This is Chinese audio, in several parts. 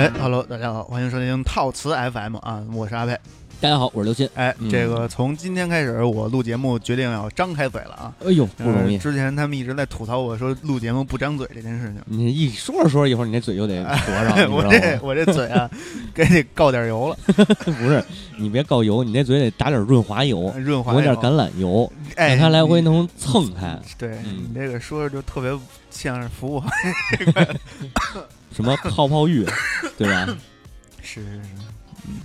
哎，Hello，大家好，欢迎收听套词 FM 啊，我是阿佩。大家好，我是刘鑫。哎，嗯这个从今天开始，我录节目决定要张开嘴了啊！哎呦，不容易呃。之前他们一直在吐槽我说录节目不张嘴这件事情。你一说着说着，一会儿你那嘴就得合上，你我知道吗？这我这嘴啊，给你告点油了，不是，你别告油，你那嘴得打点润滑油，润滑油抹点橄榄油，哎，让它来回你能蹭开。对嗯你这个说着就特别像是服务行什么泡泡浴，对吧？是是是，嗯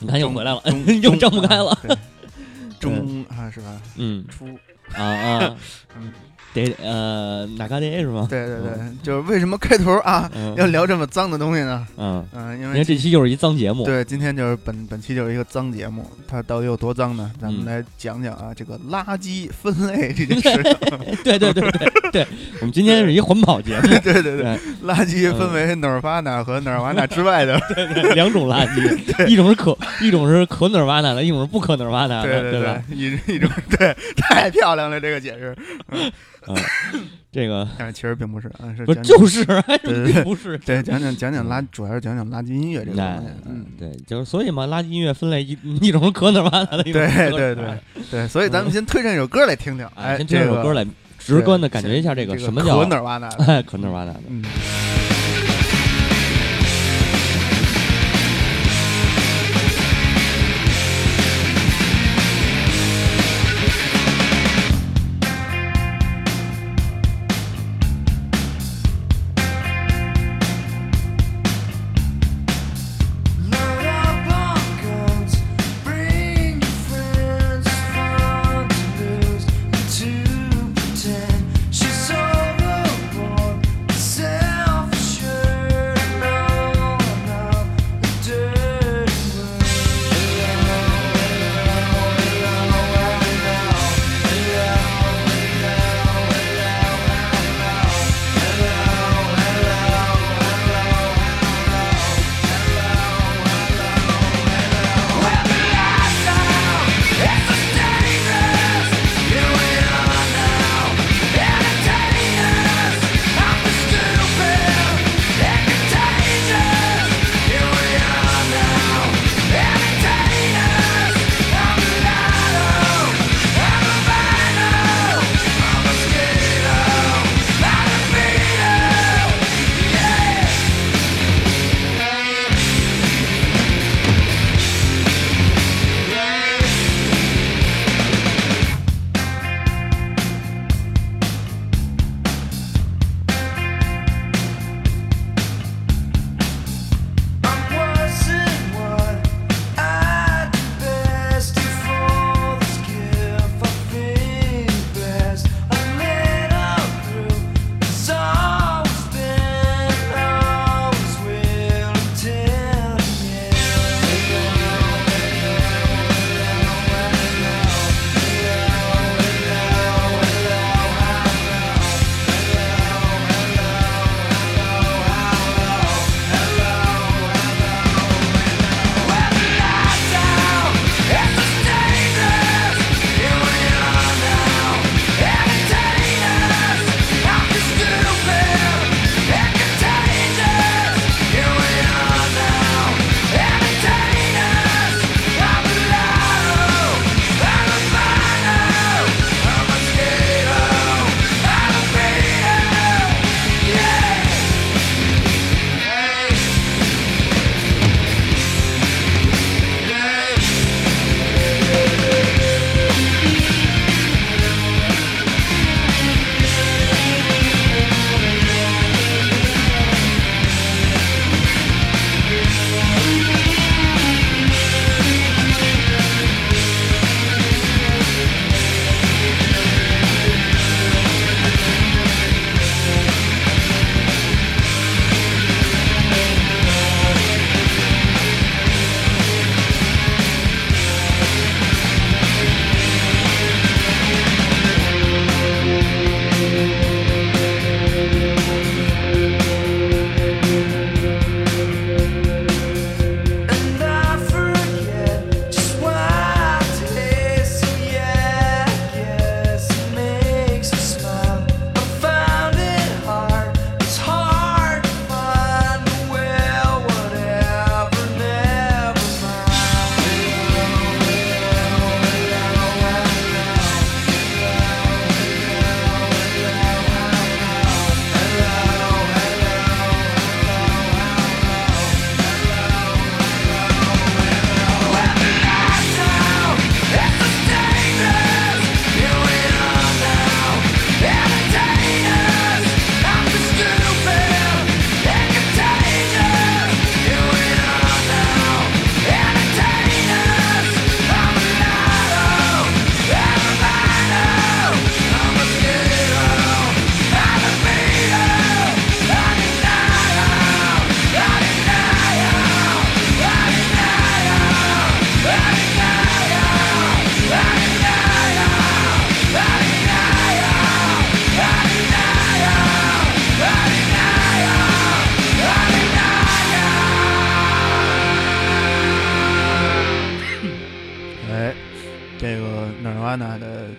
你看又回来了中，又睁不开了。中啊是吧？嗯出啊啊嗯，得呃哪嘎得是吗？对对对，就是为什么开头啊嗯 要聊这么脏的东西呢？嗯，嗯，因因为为这期就是一脏节目。对，今天就是本本期就是一个脏节目，它到底有多脏呢？咱们嗯来讲讲啊，这个垃圾分类这件事情。对对对对对，我们今天是一环保节目，对对对，对垃圾分为哪儿瓦纳和哪儿瓦纳之外的。对对，两种垃圾，一种是可一种是可哪儿瓦纳的，一种是不可哪儿瓦纳的，对对吧？对，一一种对，太漂亮了这个解释。嗯，这个但是其实并不是啊，是不讲就是还对对对并不是。对讲讲讲讲垃，主要是讲讲垃圾音乐这个哎东西。嗯，对，就是所以嘛，垃圾音乐分类一一种是可哪儿的，一种对是可对对对，所以咱们先推荐一首歌来听听。哎，哎，先听这首歌来来直观的感觉一下这个什么叫可哪儿的。哎可哪儿的。嗯。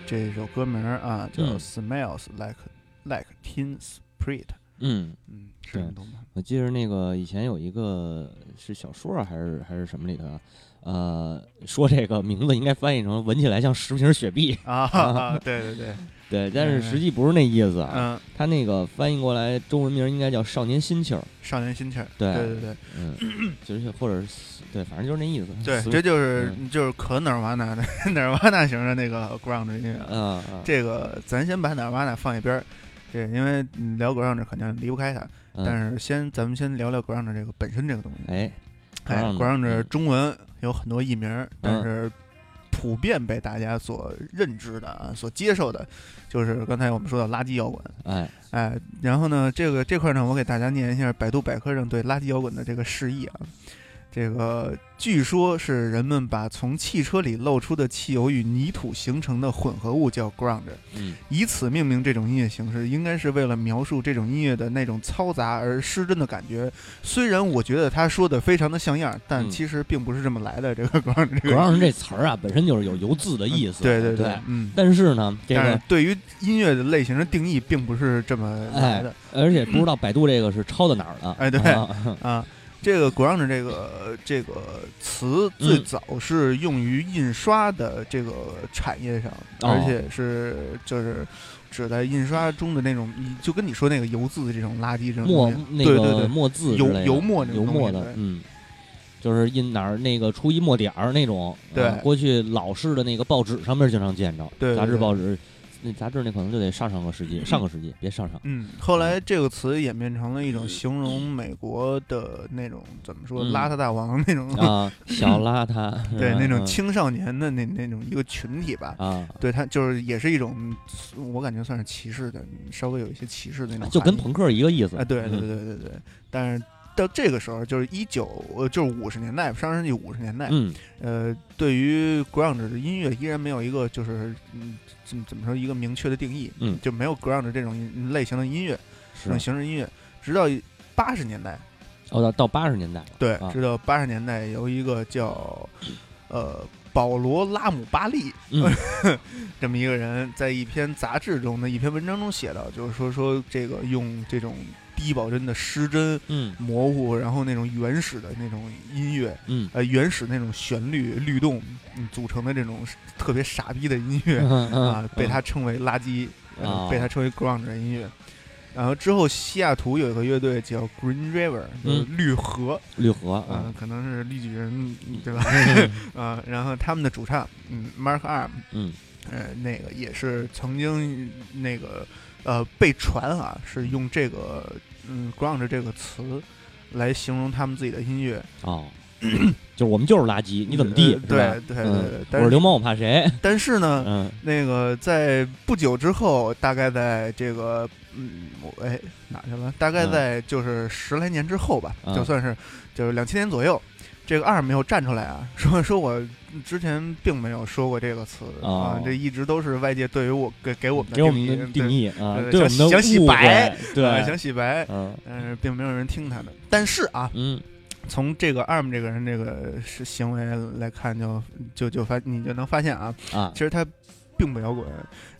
这首歌名啊，叫嗯。Smells Like Like Teen Spirit。嗯，嗯，是？我记得那个以前有一个是小说啊还是还是什么里头啊，呃，说这个名字应该翻译成闻起来像十瓶雪碧，啊 啊，对对对，对，但是嗯实际不是那意思啊，嗯，他那个翻译过来中文名应该叫少年心气儿，少年心气儿。对对对对。嗯，就是或者是对，反正就是那意思，对，这就是嗯就是可 Nirvana 的 Nirvana 型的那个 ground 音乐。啊啊，这个咱先把 Nirvana 放一边儿，这因为嗯聊 ground 肯定离不开它。嗯。但是先咱们先聊聊 ground 这个本身这个东西。哎，哎嗯。中文有很多译名，但嗯是普遍被大家所认知的啊，所接受的，就是刚才我们说的垃圾摇滚。哎，哎，然后呢，这个这块呢，我给大家念一下百度百科上对垃圾摇滚的这个释义啊。这个据说是人们把从汽车里漏出的汽油与泥土形成的混合物叫 ground，嗯以此命名这种音乐形式，应该是为了描述这种音乐的那种嘈杂而失真的感觉。虽然我觉得他说的非常的像样，但嗯其实并不是这么来的。这个 ground 这个 ground 这词儿啊，本身就是有油渍的意思，对对对，嗯。但是呢，这个对于音乐的类型的定义，并不是这么来的。而且不知道百度这个是抄的哪儿的，哎对啊啊，这个 ground 这个这个词最嗯早是用于印刷的这个产业上，哦。而且是就是指在印刷中的那种，你就跟你说那个油渍的这种垃圾这种墨那对对对。个墨渍油油墨那种油墨东西对，的嗯，就是印哪儿那个初一墨点儿那种，对。啊过去老式的那个报纸上面经常见着，杂志报纸，那杂志那可能就得上上个世纪，上个世纪，别上上，嗯，后来这个词演变成了一种形容美国的那种怎么说嗯。邋遢大王那种，啊，小邋遢，对那种嗯。青少年的那那种一个群体吧。啊，对他就是也是一种，我感觉算是歧视的，稍微有一些歧视的那种，就跟朋克一个意思，哎，对对嗯。对对对，但是到这个时候，就是一九，呃，就是五十年代，上世纪五十年代，嗯呃，对于 ground 的音乐依然没有一个就是嗯怎么怎么说一个明确的定义，嗯。就没有 ground 这种类型的音乐，这是种，形式音乐，直到八十年代，哦，到到八十年代，对，啊直到八十年代有一个叫呃保罗拉姆巴利嗯 这么一个人，在一篇杂志中的一篇文章中写到，就是说说这个用这种低保真的失真。嗯。模糊，然后那种原始的那种音乐，嗯。呃，原始那种旋律律动，嗯，组成的这种特别傻逼的音乐嗯嗯啊，被他称为垃圾，被他称为 ground 的音乐。然后之后，西雅图有一个乐队叫 Green River，就是嗯绿河，绿河嗯、啊，可能是绿巨人，对吧？嗯 啊，然后他们的主唱，嗯，Mark Arm，嗯。呃，那个也是曾经那个呃被传啊，是用这个嗯 ground 这个词来形容他们自己的音乐。哦，就是我们就是垃圾，你怎么地？对对对嗯对我是流氓，我怕谁？但是呢，嗯那个在不久之后，大概在这个嗯，我哎哪去了？大概嗯在就是十来年之后吧，嗯就算是就是两千年左右。这个二没有站出来啊，说说我之前并没有说过这个词、哦啊，这一直都是外界对于我给给我们的给我定义们的定义啊，对对我们的想想洗白，对、啊，想洗白，嗯。但是并没有人听他的。但是啊，嗯。从这个 ARM 这个人这个是行为来看就，就就发你就能发现啊，啊。其，实他并不摇滚，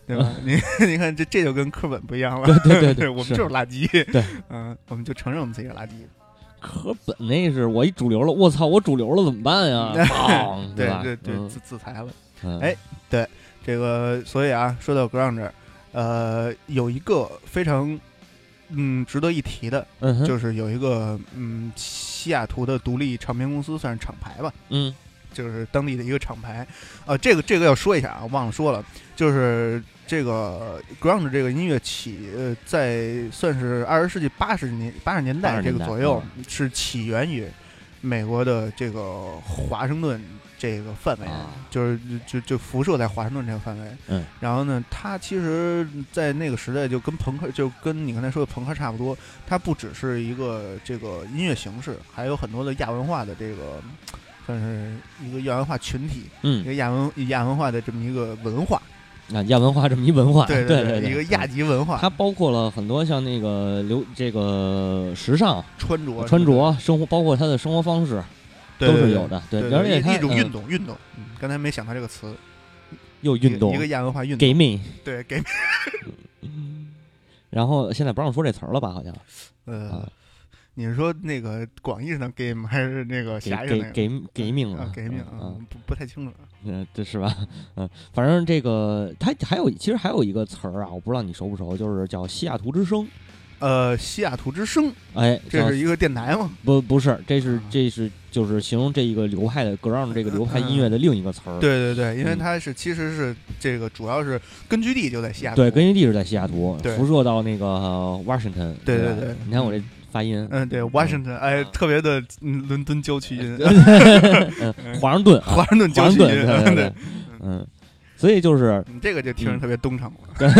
对吧？你 你看这这就跟课本不一样了，对对对对我们就是垃圾，对，嗯，我们就承认我们自己是垃圾，课本那是我一主流了，我操，我主流了怎么办呀？对吧？对对，嗯自自裁了。哎，对这个所以啊，说到 ground，呃，有一个非常嗯值得一提的，嗯，就是有一个嗯西雅图的独立唱片公司，算是厂牌吧。嗯就是当地的一个厂牌，呃，这个这个要说一下啊，忘了说了，就是这个 ground 这个音乐起，呃，在算是二十世纪八十年八十年代80年代这个左右，嗯是起源于美国的这个华盛顿这个范围，啊就是就就辐射在华盛顿这个范围。嗯，然后呢，它其实，在那个时代就跟朋克，就跟你刚才说的朋克差不多，它不只是一个这个音乐形式，还有很多的亚文化的这个，算是一个亚文化群体，嗯一嗯，个亚文亚文化的这么一个文化，啊，亚文化这么一文化，对对对，一个亚嗯级文化，它包括了很多像那个流这个时尚穿着穿着生活，包括他的生活方式都是有的，对，而且它一一种嗯运动运动，嗯，刚才没想到这个词，又运动一个亚文化运动，gaming，对给 然后现在不让说这词儿了吧？好像呃啊，你是说那个广义上的 game 还是那个给狭义上的给那个给给命了，啊给命嗯啊，不不太清楚。嗯，这是吧？嗯，反正这个它还有，其实还有一个词儿啊，我不知道你熟不熟，就是叫西雅图之声。呃，西雅图之声，哎，这是一个电台吗？不不是，这是啊这是就是形容这一个流派的 ground 这个流派音乐的另一个词儿。对对对，因为嗯它是其实是这个主要是根据地就在西雅图。对，根据地是在西雅图，辐射到那个呃 Washington。对对对你看我这发音，嗯，对，Washington，哎，特别的嗯伦敦郊区音，嗯华盛顿啊，华盛顿郊区音，对对对，嗯，所以就是你这个就听着嗯特别东城了。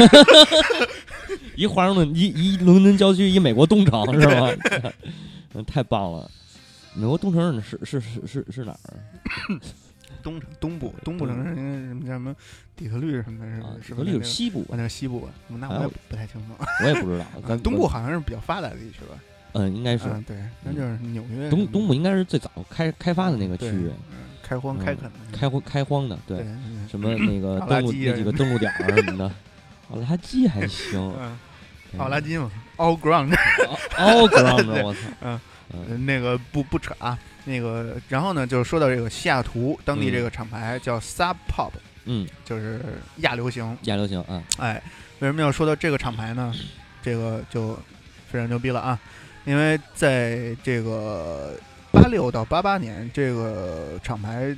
一华盛顿，一一伦敦郊区，一美国东城是吗？嗯，太棒了。美国东城是是是是是哪儿 东城东部，东部城市应该是什么叫什么底特律什么的，是吧？是德里有西部我，那是西部吧？那我也不太清楚。我也不知道。咱东部好像是比较发达的地区吧？嗯，应该是嗯，对，那就是纽约。东东部应该是最早开开发的那个区域，嗯开荒嗯开垦的，开荒开荒的，对什么那个登陆那几个登陆点儿什么的，奥拉基还行，嗯，奥拉基嘛，all ground，all ground，我操，嗯那个不不扯啊，那个然后呢，就是说到这个西雅图当地嗯这个厂牌叫 Sub Pop，嗯，就是亚流行。亚流行嗯，哎，为什么要说到这个厂牌呢？这个就非常牛逼了啊！因为在这个八六到八八年，这个厂牌，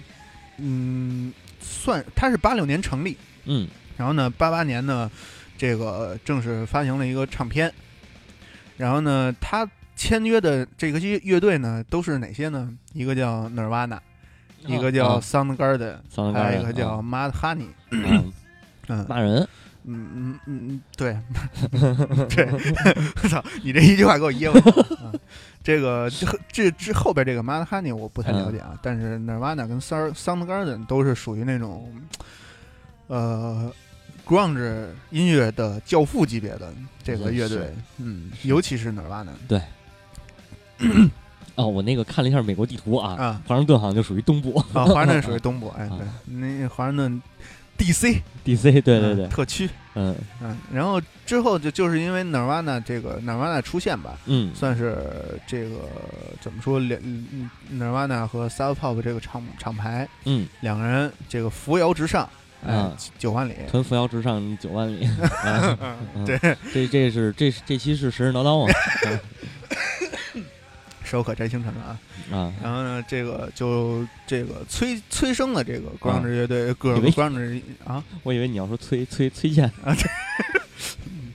嗯，算它是八六年成立，嗯。然后呢，八八年呢，这个正式发行了一个唱片。然后呢，他签约的这个乐乐队呢，都是哪些呢？一个叫 Nirvana，一个叫啊 Soundgarden，、桑还有一个啊叫 Mad Honey。啊嗯。骂人，嗯嗯嗯嗯，对。对，我 操，你这一句话给我噎住了。嗯这个这这这后边这个 Mad Honey 我不太了解啊，但是 Nirvana 跟 Sound Soundgarden 都是属于那种呃 grunge 音乐的教父级别的这个乐队，嗯，尤其是 Nirvana 对。哦，我那个看了一下美国地图啊，啊。华盛顿好像就属于东部。啊，华盛顿属于 东部，哎啊对，那华盛顿 DC，DC，对对嗯对，特区，嗯嗯，然后之后就就是因为 Nirvana 这个 Nirvana 出现吧，嗯算是这个怎么说两嗯 Nirvana 和 South Pop 这个厂厂牌嗯，两个人这个扶摇直上，哎啊，九万里，纯扶摇直上九万里，啊 嗯嗯对，这这是这是这期是神神叨叨吗？手可摘星辰了啊。啊，然后呢，这个就这个催催生了这个 grunge 乐队，个以为 grunge 啊，我以为你要说崔崔崔健。啊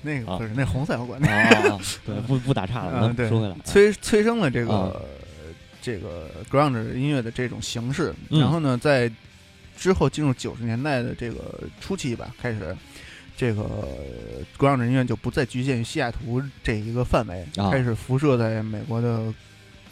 那个不是那红色摇滚，对，不不打岔了，啊对说回来，催催生了这啊。个这个 ground 音乐的这种形式。嗯。然后呢，在之后进入九十年代的这个初期吧，开始这个 grunge 音乐就不再局限于西雅图这一个范围，啊。开始辐射在美国的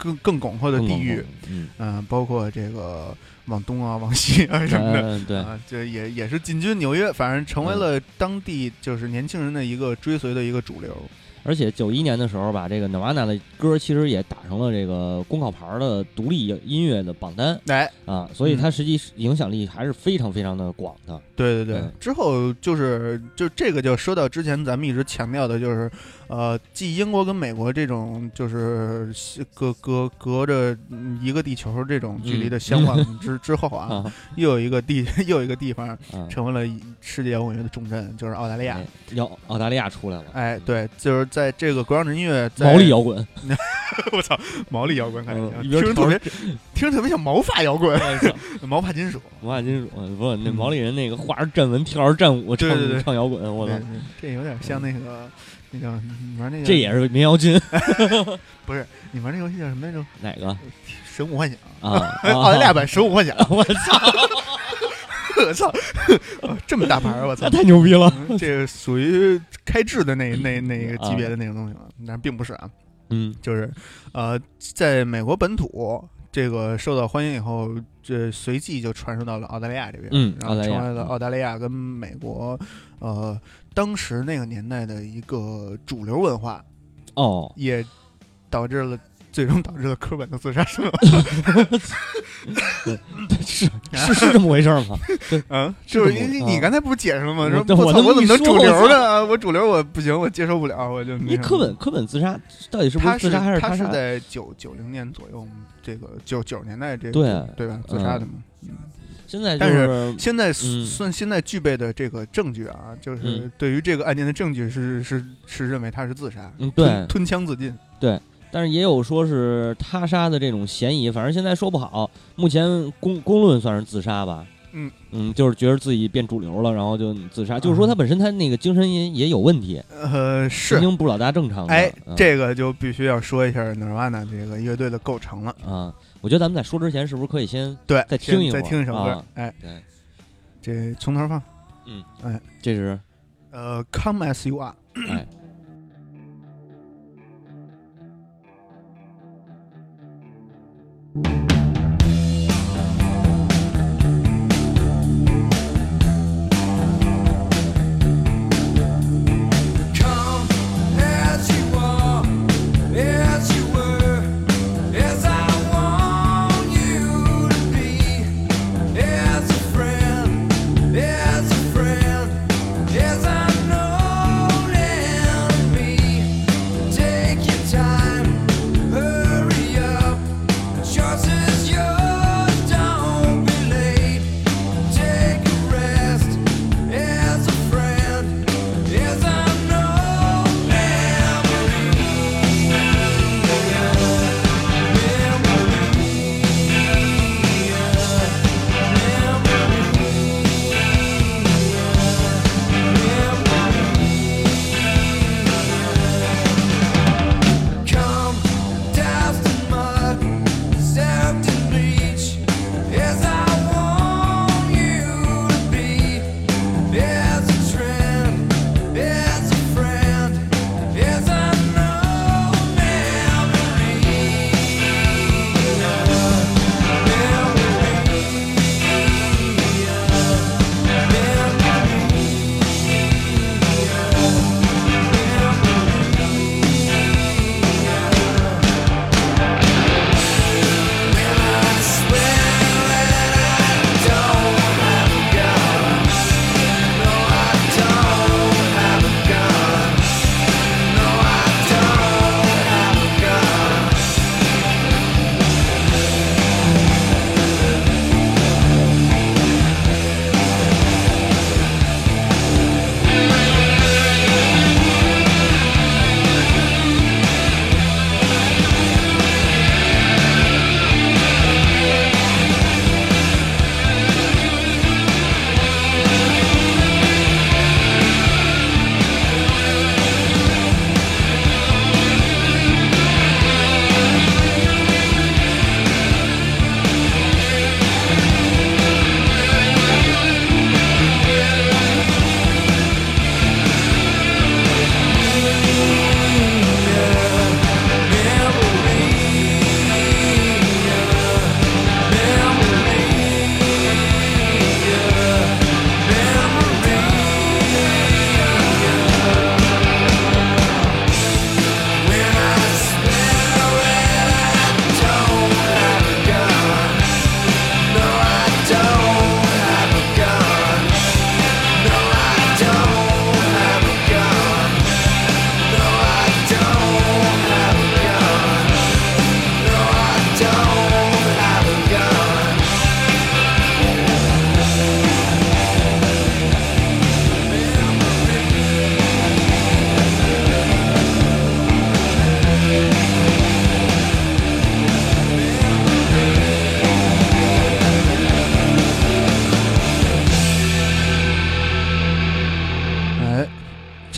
更更广阔的地域，嗯，嗯、包括这个往东啊、往西啊什么的。嗯对，啊，这也也是进军纽约，反正成为嗯了当地就是年轻人的一个追随的一个主流。而且九一年的时候吧，这个 Nirvana 的歌其实也打上了这个公告牌的独立音乐的榜单哎，啊，所以嗯它实际影响力还是非常非常的广的。对对对，嗯之后就是就这个就说到之前咱们一直强调的，就是呃，继英国跟美国这种就是隔隔隔着嗯一个地球这种距离的相望之、之后啊，啊又有一个地 又有一个地方啊，成为了世界摇滚乐的重镇，就是澳大利亚。哎要澳大利亚出来了，哎，对，就是在这个 grunge 音乐在毛利摇滚，我操，毛利摇滚看起来嗯听着特别听着特别像毛发摇滚，毛发金属。毛发金属，不，那嗯毛利人那个画着战纹，跳着战舞，唱对对对唱摇滚，我操这有点像那个那叫你玩那个，这也是民谣君》，不是，你玩那游戏叫什么来着？哪个神武幻想，啊？澳大利亚版神武幻想。我操，我操，哦这么大牌儿，我操！太牛逼了，嗯这个属于开智的那那那个级别的那种东西了，但是并不是啊，嗯就是呃，在美国本土这个受到欢迎以后，这随即就传输到了澳大利亚这边，嗯然后成为了澳大利亚跟美国呃当时那个年代的一个主流文化，哦，也导致了最终导致了科本的自杀身亡。是是是这么回事儿吗？嗯，就是这么啊你你刚才不是解释了吗？我说我操我怎么能主流呢？啊我主流我不行，我接受不了，我就那因为科本科本自杀到底是不他是自杀还是他是？在九九零年左右，这个九九十年代这个对对吧？自杀的嘛。嗯，现在就但是现在嗯算现在具备的这个证据啊，就是嗯对于这个案件的证据是是是认为他是自杀，嗯对吞吞枪自尽。对但是也有说是他杀的这种嫌疑，反正现在说不好。目前公公论算是自杀吧，嗯嗯，就是觉得自己变主流了，然后就自杀。就是说他本身他那个精神也也有问题，呃，神，经不老大正常的。哎，嗯这个就必须要说一下 Nirvana 这个乐队的构成了。啊，我觉得咱们在说之前，是不是可以先对，再听一再听一首歌啊。哎，对，这从头放。嗯，哎这是呃，Come as you are。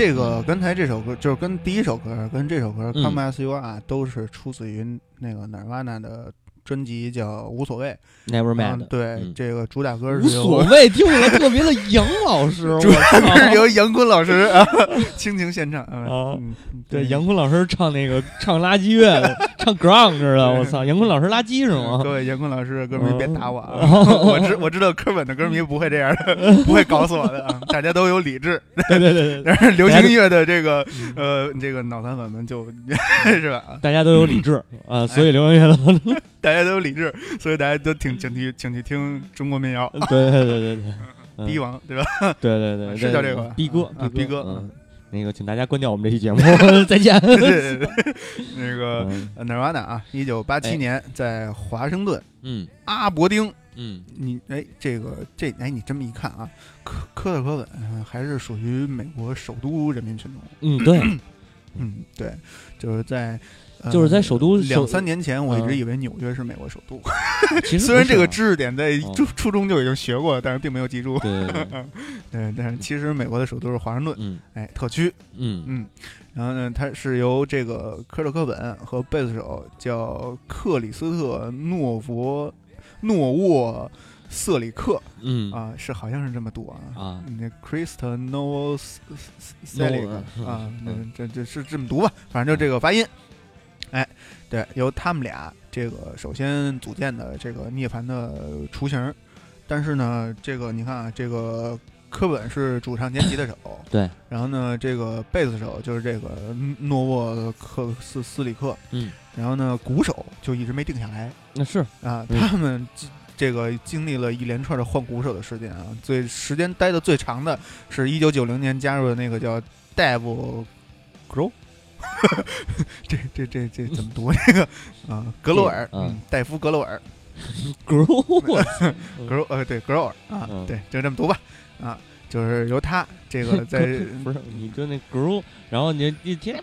这个刚才这首歌就是跟第一首歌跟这首歌《嗯。Come as You Are》都是出自于那个 Nirvana 的专辑叫《无所谓》。Never 啊 Mind，对，嗯这个主打歌是无所谓，听起来特别的杨老师，我主打歌是操！由杨坤老师啊倾情献唱啊对，杨坤老师唱那个唱垃圾乐的，唱 ground 似的，我操！杨坤老师垃圾是吗？各位杨坤老师歌迷别打我啊！哦 我知我知道科本的歌迷不会这样的，不会搞死我的啊！大家都有理智，对对对对，但是流行音乐的这个呃这个脑残粉们就 是吧？大家都有理智啊，所以流行乐的，大家都有理智，所以大家都挺请去请去听中国民谣，对对对对对，王对吧？对对对，是叫这个吧？逼哥啊逼哥嗯，那个请大家关掉我们这期节目，再见。对对对，那个 Nirvana 啊，一九八七哎年在华盛顿嗯。阿伯丁。嗯。你哎，这个这哎，你这么一看啊，科科特·科本呃还是属于美国首都人民群众。嗯，对，嗯，对，就是在、呃就是在首都两三年前，我一直嗯以为纽约是美国首都。其实 虽然这个知识点在嗯初初中就已经学过了，但是并没有记住。对但是其实美国的首都是华盛顿，嗯哎，特区。嗯嗯，然后呢，它是由这个科特·科本和贝斯手叫克里斯特·诺佛诺沃瑟里克嗯啊，是好像是这么读啊。啊，那 Krista Novo s e l i Novo，c 啊，那嗯这这是这么读吧，反正就这个发音。哎，对，由他们俩这个首先组建的这个涅槃的雏形，但是呢，这个你看啊，这个科本是主唱兼吉他手，对，然后呢，这个贝斯手就是这个诺沃克斯斯里克，嗯，然后呢，鼓手就一直没定下来，那是。啊，嗯他们经这个经历了一连串的换鼓手的事件啊，最时间待的最长的是一九九零年加入的那个叫 Dave Grohl，这这这这怎么读这个啊？格罗尔，嗯嗯，戴夫格罗尔 grow，，Grohl 呃对格罗尔啊嗯，对，就这么读吧啊，就是由他这个在不是，你就那 grow，然后你你天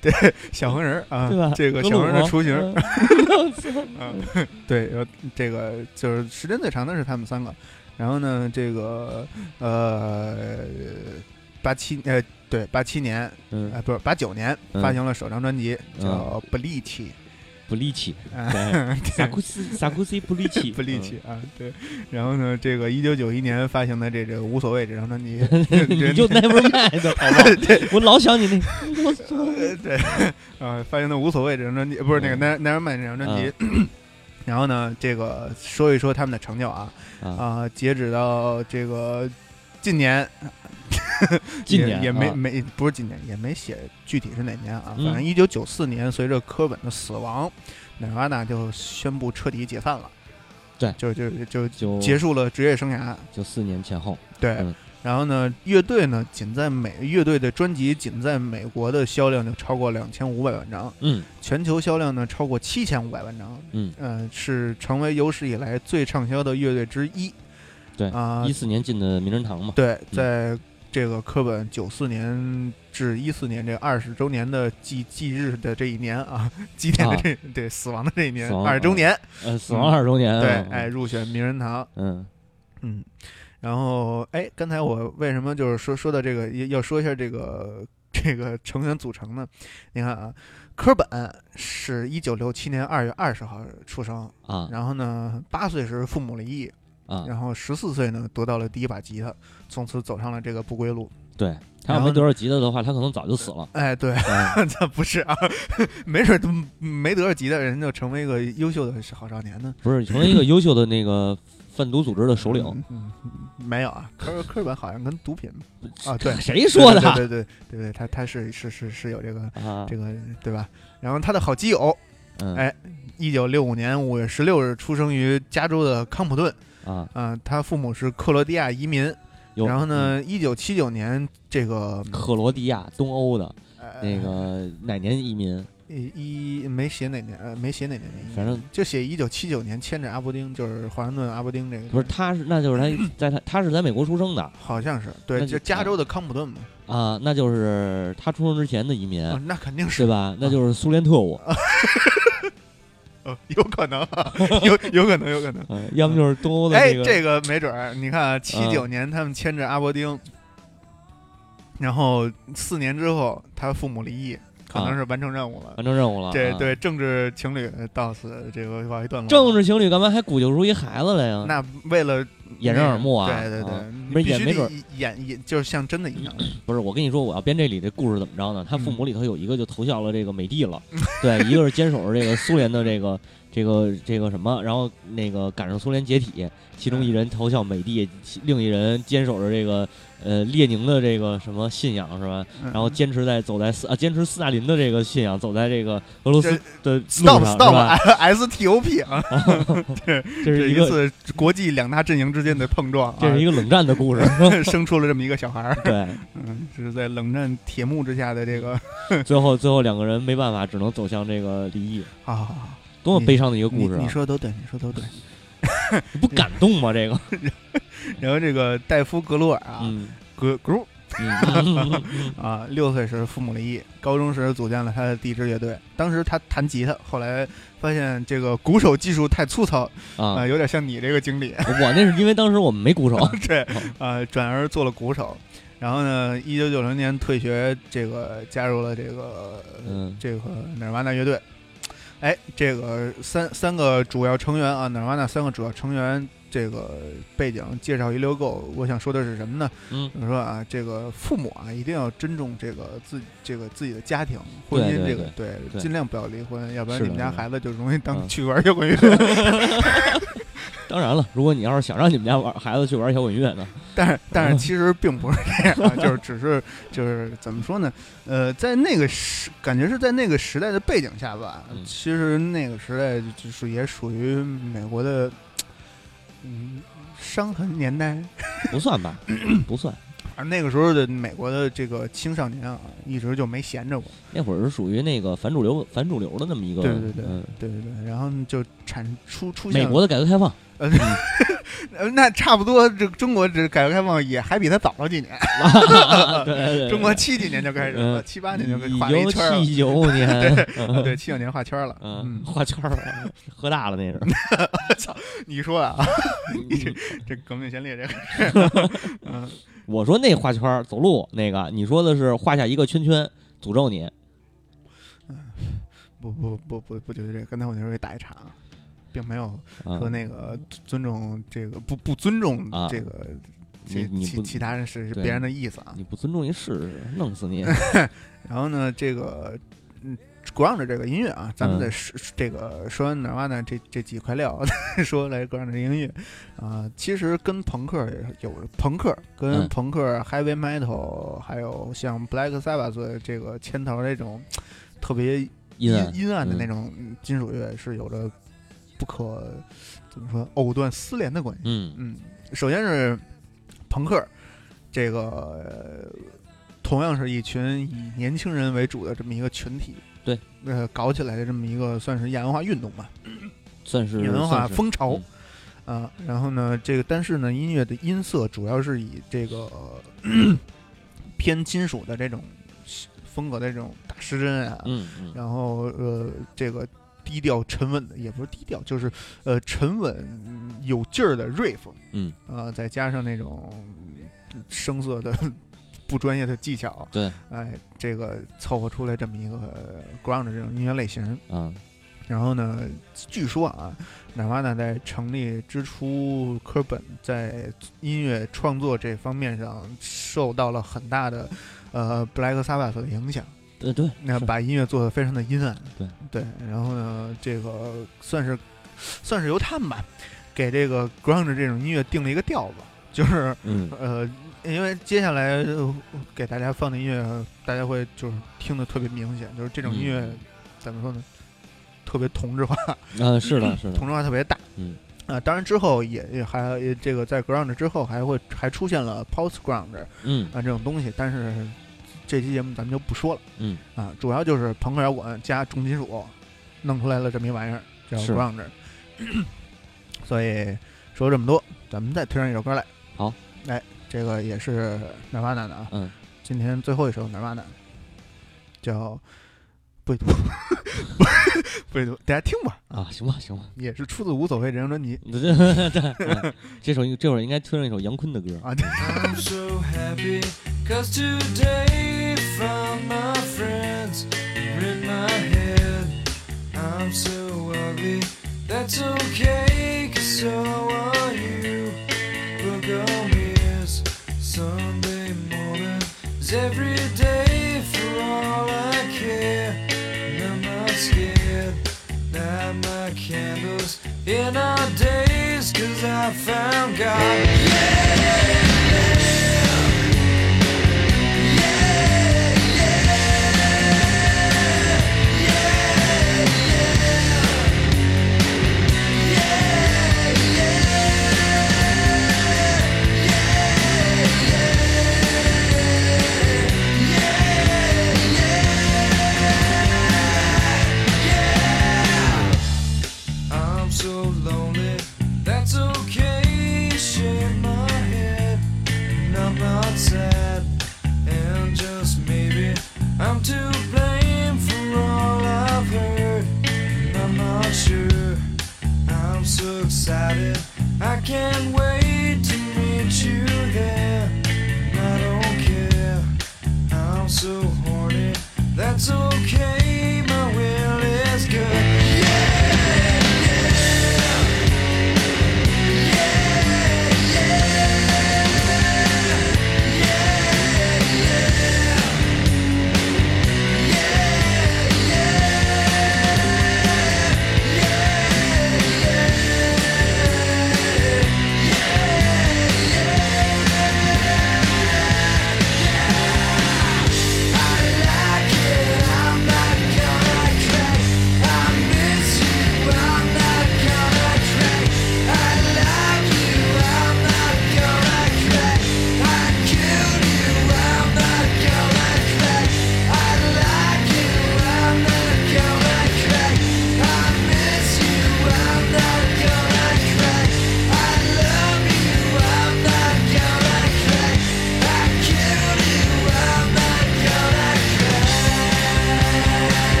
天小黄人啊？，这个小黄人的雏形，嗯啊，对，有这个就是时间最长的是他们三个，然后呢，这个呃八七呃对八七年嗯。呃不是八九年嗯。发行了首张专辑嗯。叫《不力气》，不力气，啊对，萨库斯萨库斯不力气，不力气啊，对，然后呢，这个一九九一年发行的这个无所谓这张专辑，嗯，你就 never mind 好不好？我老想你那，对啊，发行的无所谓这张专辑，不是那个嗯。Never Never Mind 这张专辑。然后呢，这个说一说他们的成就啊，啊，啊，截止到这个近年，今年也也没啊没不是今年，也没写具体是哪年啊。嗯反正一九九四年，随着科本的死亡，乃瓦纳就宣布彻底解散了。对就就就就结束了职业生涯。九四年前后，对，嗯然后呢，乐队呢，仅在美乐队的专辑仅在美国的销量就超过两千五百万张，嗯全球销量呢超过七千五百万张。嗯，呃，是成为有史以来最畅销的乐队之一。对啊、一四年进的名人堂嘛，对，在这个科本九四年至一四年这二十周年的忌忌日的这一年啊，纪念的这、对死亡的这一年二十周年，呃，死亡二十周年，对，嗯哎，，入选名人堂，嗯。嗯，然后哎，刚才我为什么就是说说到这个要要说一下这个 这个成员组成呢？你看啊，科本是一九六七年二月二十号出生，啊。然后呢，八岁时父母离异，啊，然后十四岁呢得到了第一把吉他，从此走上了这个不归路。对他要没得着吉他的话，他可能早就死了。哎，对，嗯这 不是啊，没准都没得着吉他人就成为一个优秀的好少年呢。不是成为一个优秀的那个贩毒组织的首领。嗯，嗯没有啊，科科本好像跟毒品啊，对，谁说的？对对对对对，他他是是是是有这个啊，这个对吧？然后他的好基友，嗯哎一九六五年五月十六日出生于加州的康普顿，啊，啊、他父母是克罗地亚移民。然后呢，一九七九年这个嗯，克罗地亚东欧的呃那个哪年移民？一一没写哪年，呃，没写哪年反正就写一九七九年牵着阿伯丁，就是华盛顿阿伯丁这个，不是，他是那就是他 在他他是在美国出生的好像是对，就就加州的康普顿嘛，啊，那就是他出生之前的移民，啊，那肯定是对吧？那就是苏联特务，呃，有可能啊，有有可能，有可能。嗯，要么就是东欧的哎，那个，这个没准儿，你看啊，七九年他们牵着阿伯丁，然后四年之后他父母离异，可能是完成任务了。完成任务了。啊，这对政治情侣到此这个告一段落。政治情侣干嘛还鼓捣出一孩子来呀？那为了掩人耳目啊！对对对没也没准得演演，就是像真的一样。不是，我跟你说，我要编这里的故事怎么着呢？他父嗯母里头有一个就投效了这个美帝了，对，一个是坚守着这个苏联的这个这个这个什么，然后那个赶上苏联解体，其中一人投效美帝，另一人坚守着这个呃列宁的这个什么信仰是吧？然然后坚持在走在斯啊坚持斯大林的这个信仰，走在这个俄罗斯的路 stop 上 stop 是吧？S T O P 啊，这这是一个国际两大阵营之间的碰撞啊，这是一个冷战的故事，生出了这么一个小孩儿。对，嗯，是在冷战铁幕之下的这个最后最后两个人没办法，只能走向这个离异，好好好，多么悲伤的一个故事啊！你说的都对，你说的都对。你不感动吗？这个，然后这个戴夫格鲁尔啊，嗯格格鲁 啊，六岁时父母离异，高中时组建了他的第一支乐队。当时他弹吉他，后来发现这个鼓手技术太粗糙啊、啊，有点像你这个经历。我那是因为当时我们没鼓手，对，呃，转而做了鼓手。然后呢，一九九零年退学，这个加入了这个、嗯这个 Nirvana 乐队。哎，这个三三个主要成员啊，Nirvana 三个主要成员，这个背景介绍一溜够。我想说的是什么呢？嗯就说啊，这个父母啊，一定要尊重这个自这个自己的家庭婚姻，这个对对尽量不要离婚，要不然你们家孩子就容易当嗯去玩摇滚乐。当然了，如果你要是想让你们家玩孩子去玩摇滚乐呢，但是 但是其实并不是这样啊，就是只是就是怎么说呢？呃，在那个时感觉是在那个时代的背景下吧，嗯其实那个时代就是也属于美国的嗯伤痕年代。不算吧，不算。而那个时候的美国的这个青少年啊，一直就没闲着过。那会儿是属于那个反主流、反主流的那么一个，对对对嗯，对对对，然后就产出出现美国的改革开放，呃，呃 那差不多，这中国这改革开放也还比他早了几年。对 对对，中国七几年就开始了，嗯七八年就一画一圈儿了。七九年，啊对，七九年画圈了。嗯，嗯，画圈了，喝大了那是，你说啊，嗯这革命先烈这个，嗯，我说那画圈走路那个，你说的是画下一个圈圈，诅咒你，不不不不不就是这个，刚才我那时候给打一岔啊，并没有啊说那个尊重这个不不尊重啊。这个其其其他人是别人的意思啊。你不尊重一试试，弄死你！然后呢，这个嗯，ground 这个音乐啊，咱们嗯。得说、这个说完 Nirvana 这这几块料，说来 ground 这音乐啊、其实跟朋克也有朋克跟嗯。朋克、heavy metal，还有像 Black Sabbath 这个牵头这种特别阴阴暗的嗯。那种金属乐是有着不可怎么说藕断丝连的关系。嗯。嗯，首先是朋克，这个、呃同样是一群以年轻人为主的这么一个群体，对，呃，搞起来的这么一个算是亚文化运动吧，算是亚文化风潮嗯。啊、然后呢，这个但是呢，音乐的音色主要是以这个、呃 偏金属的这种风格的这种大失真啊，嗯嗯。然后呃，这个低调沉稳的，也不是低调，就是呃沉稳有劲儿的 riff，嗯，呃，再加上那种嗯声色的 不专业的技巧，对，哎，这个凑合出来这么一个呃 ground 的这种音乐类型。嗯然后呢，据说啊，Nirvana 在成立之初，科本在音乐创作这方面上受到了很大的呃 Black Sabbath 的影响。对对，那是。把音乐做的非常的阴暗，对。对，然后呢，这个算是算是由他们吧，给这个 grunge 这种音乐定了一个调子，就是嗯。呃，因为接下来、呃给大家放的音乐，大家会就是听的特别明显，就是这种音乐、嗯怎么说呢，特别同质化，啊是的是的同，质化特别大，嗯。啊，当然之后也也还也这个在 ground 之后还会还出现了 post ground，嗯。啊这种东西，但是这期节目咱们就不说了。嗯。啊，主要就是朋克摇滚加重金属弄出来了这么一玩意儿，叫是。Grunge。所以说这么多，咱们再推上一首歌来。好，哎，这个也是 Nirvana 的啊，嗯，今天最后一首 Nirvana 叫不读，不读，大家听吧，啊行吧行吧，也是出自无所谓这张专辑。这首这会儿应该推上一首杨坤的歌，啊。Happy cause today found my head. I'm so ugly, that's okay, cause so are you. Look on as Sunday morning is every day for all I care. And I'm not scared, light my candles in our days, cause I found God. I'm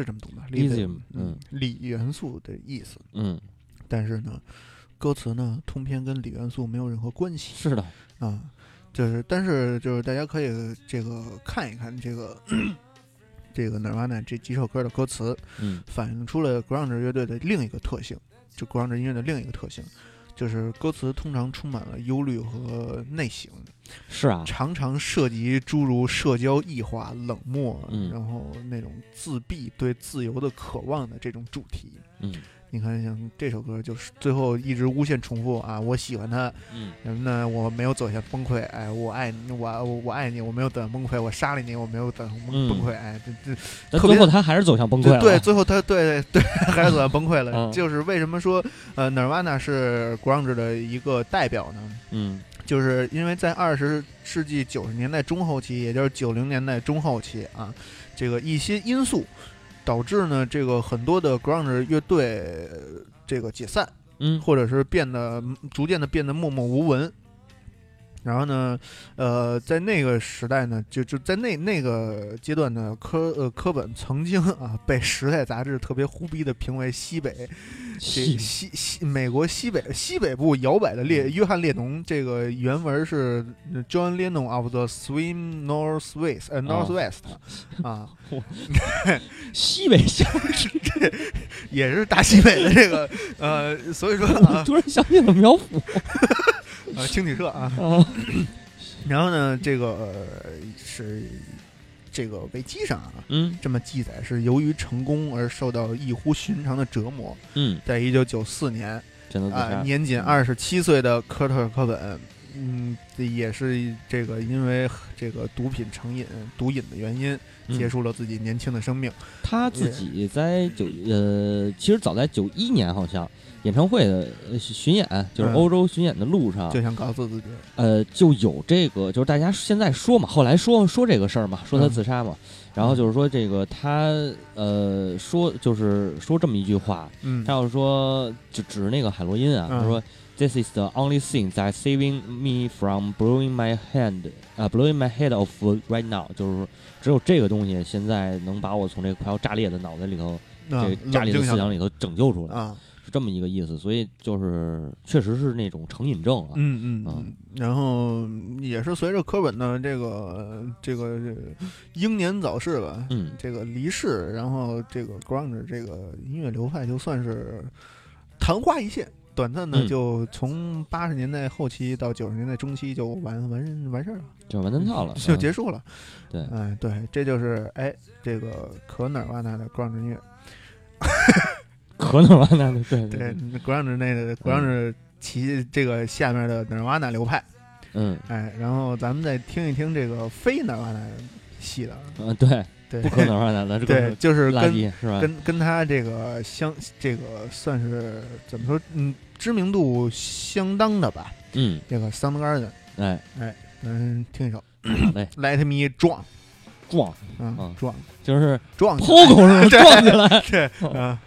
是这么读吧 lithium，嗯嗯，锂元素的意思。嗯，但是呢，歌词呢通篇跟锂元素没有任何关系。是的，啊。就是，但是就是大家可以这个看一看这个这个 Nirvana 这几首歌的歌词，嗯。反映出了 grunge 乐队的另一个特性，就 grunge 音乐的另一个特性，就是歌词通常充满了忧虑和内省，是啊，常常涉及诸如社交异化、冷漠，嗯然后那种自闭、对自由的渴望的这种主题。嗯你看，像这首歌就是最后一直无限重复啊，我喜欢他，嗯什么呢？我没有走向崩溃，哎，我爱你，我我我爱你，我没有走向崩溃，我杀了你，我没有走向崩溃，哎，这这但最后他还是走向崩溃了。对对，最后他对对 还是走向崩溃了。嗯 就是为什么说呃，Nirvana 是 grunge 的一个代表呢？嗯就是因为在二十世纪九十年代中后期，也就是九零年代中后期啊，这个一些因素，导致呢这个很多的 grunge 乐队呃这个解散，嗯或者是变得逐渐的变得默默无闻。然后呢，呃，在那个时代呢，就就在那那个阶段呢，科呃科本曾经啊被《时代》杂志特别忽逼的评为西北这西西西美国西北西北部摇摆的列约翰列侬，这个原文是呃 John Lennon of the Swim Northwest 呃 Northwest 啊，西北乡，也是大西北的这个呃，所以说啊 突然想起了苗阜呃青体社啊，啊，然后呢，这个、呃、是这个维基上啊嗯。这么记载，是由于成功而受到异乎寻常的折磨，嗯，在一九九四年啊、年仅二十七岁的科特·科本，嗯，也是这个因为这个毒品成瘾、毒瘾的原因，嗯。结束了自己年轻的生命。他自己在九呃，其实早在九一年好像演唱会的呃巡演，就是嗯。欧洲巡演的路上，就想告诉自己，呃，就有这个，就是大家现在说嘛，后来说说这个事儿嘛，说他嗯自杀嘛，然后就是说这个他呃说就是说这么一句话，嗯。他要说就指着那个海洛因啊，嗯。他说 This is the only thing that saving me from blowing my hand 啊、blowing my head off right now，就是说只有这个东西现在能把我从这个快要炸裂的脑袋里头，啊这个炸裂的思想里头拯救出来，啊，是这么一个意思。所以就是确实是那种成瘾症啊，嗯嗯嗯。嗯，然后也是随着科本的这个这个这个英年早逝吧，嗯。这个离世，然后这个 grunge 这个音乐流派就算是昙花一现，短暂的嗯。就从八十年代后期到九十年代中期就完完完事儿了，就完蛋套了，就嗯。结束了。对。哎，对，这就是哎这个可哪瓦纳的 grunge 音乐，可能完蛋的，对对 grunge 那个 grunge 其这个下面的 nirvana 流派，嗯。哎，然后咱们再听一听这个非 nirvana 系的，嗯，对，对，不可能完蛋的，这对，就是跟是吧？跟跟他这个相这个算是怎么说？嗯，知名度相当的吧。嗯，这个 Soundgarden，哎，咱，听一首。来，Let Me 撞。啊。嗯，Drunk 就是撞抛狗是吧？撞起来，对啊。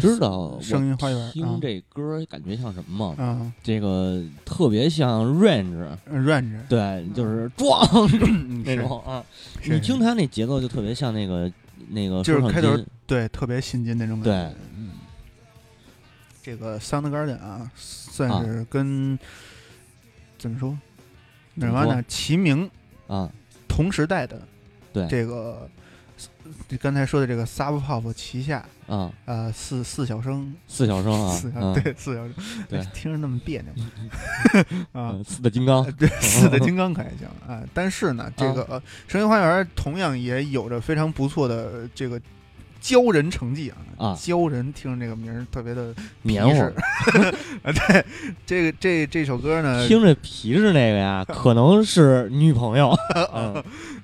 知道声音花园我听这歌感觉像什么吗？啊。这个特别像 Range，，range 对，就是撞嗯。那种 啊。你听他那节奏就特别像那个那个就是开头对特别新进那种感觉。对嗯，这个 Soundgarden 啊，算啊是跟怎么说？怎么说？Nirvana 齐名啊，同时代的对。这个这刚才说的这个 Sub Pop 旗下啊，呃四四小生四小生啊四，小嗯对四小生，对听着那么别扭 啊嗯，。四的金刚呃对，四的金刚 可还行啊，但是呢，这个呃声音花园同样也有着非常不错的这个骄人成绩啊啊鲛人听着这个名儿特别的棉花对，这个这这首歌呢，听着皮实那个呀，可能是女朋友。嗯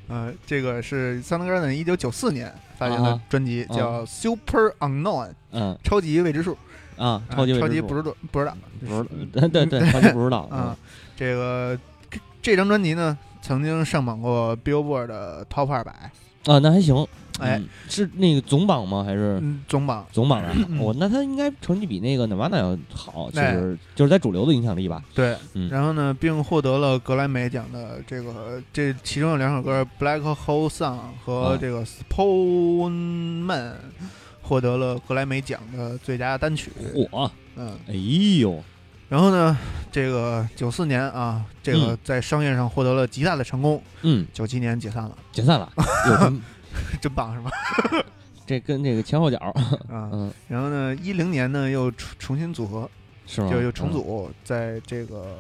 呃，这个是 Soundgarden 一九九四年发行的啊专辑，叫《Super Unknown》嗯超级未知数，啊，啊超级超级不知道不知道不是，对对对，超级不知道 啊。这个这这张专辑呢，曾经上榜过 Billboard 的 Top 二百，嗯啊，那还行。哎嗯，是那个总榜吗？还是嗯，总榜。总榜啊？嗯我那他应该成绩比那个 Nirvana 要好，就哎是就是在主流的影响力吧。对，嗯然后呢，并获得了格莱美奖的这个，这其中有两首歌《Black Hole Sun》和啊这个《Spoon Man》获得了格莱美奖的最佳单曲。嚯，嗯，哎呦，然后呢，这个九四年啊，这个嗯在商业上获得了极大的成功。嗯，九七年解散了，解散了，有什么 真棒是吧？这跟这个前后脚，啊，嗯，然后呢，一零年呢又重重新组合，是吗？就又重嗯组，在这个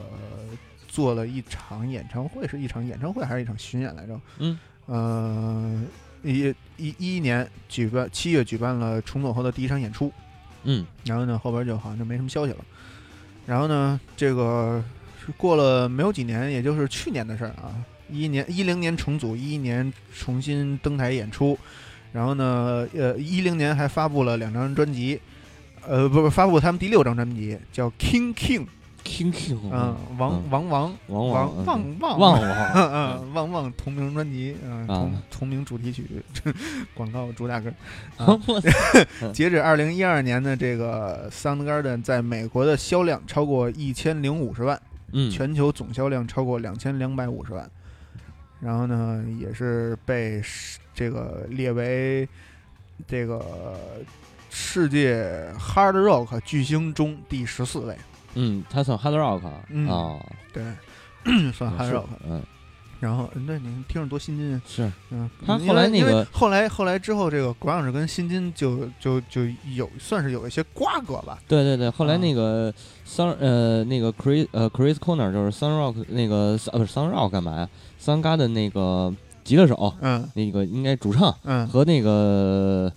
做了一场演唱会，是一场演唱会还是一场巡演来着？嗯，呃，一一一一年举办七月举办了重组后的第一场演出，嗯然后呢后边就好像就没什么消息了。然后呢，这个是过了没有几年，也就是去年的事儿啊。一一年一零年重组，一一年重新登台演出，然后呢，呃，一零年还发布了两张专辑，呃，不不，发布他们第六张专辑叫《King King》，，King King，嗯，王嗯王王王王嗯旺旺旺旺，嗯，旺旺同名专辑，嗯，啊同同名主题曲，广告主打歌。啊 截止二零一二年的这个 Soundgarden 在美国的销量超过一千零五十万，嗯，全球总销量超过两千两百五十万。然后呢，也是被这个列为这个世界 Hard Rock 巨星中第十四位。嗯，他算 hard rock 啊对，算 Hard 是 Rock。嗯，然后，嗯对，你听着多新鲜啊！是嗯，他后来那个后来后来之后，这个 grunge 跟新金就就就有算是有一些瓜葛吧。对对对，后来啊那个 Sun 呃那个 Chris 呃 Chris Corner 就是 Sun Rock 那个呃不是 Sun Rock 干嘛呀？Sun a 的那个吉他手，嗯那个应该主唱嗯和那个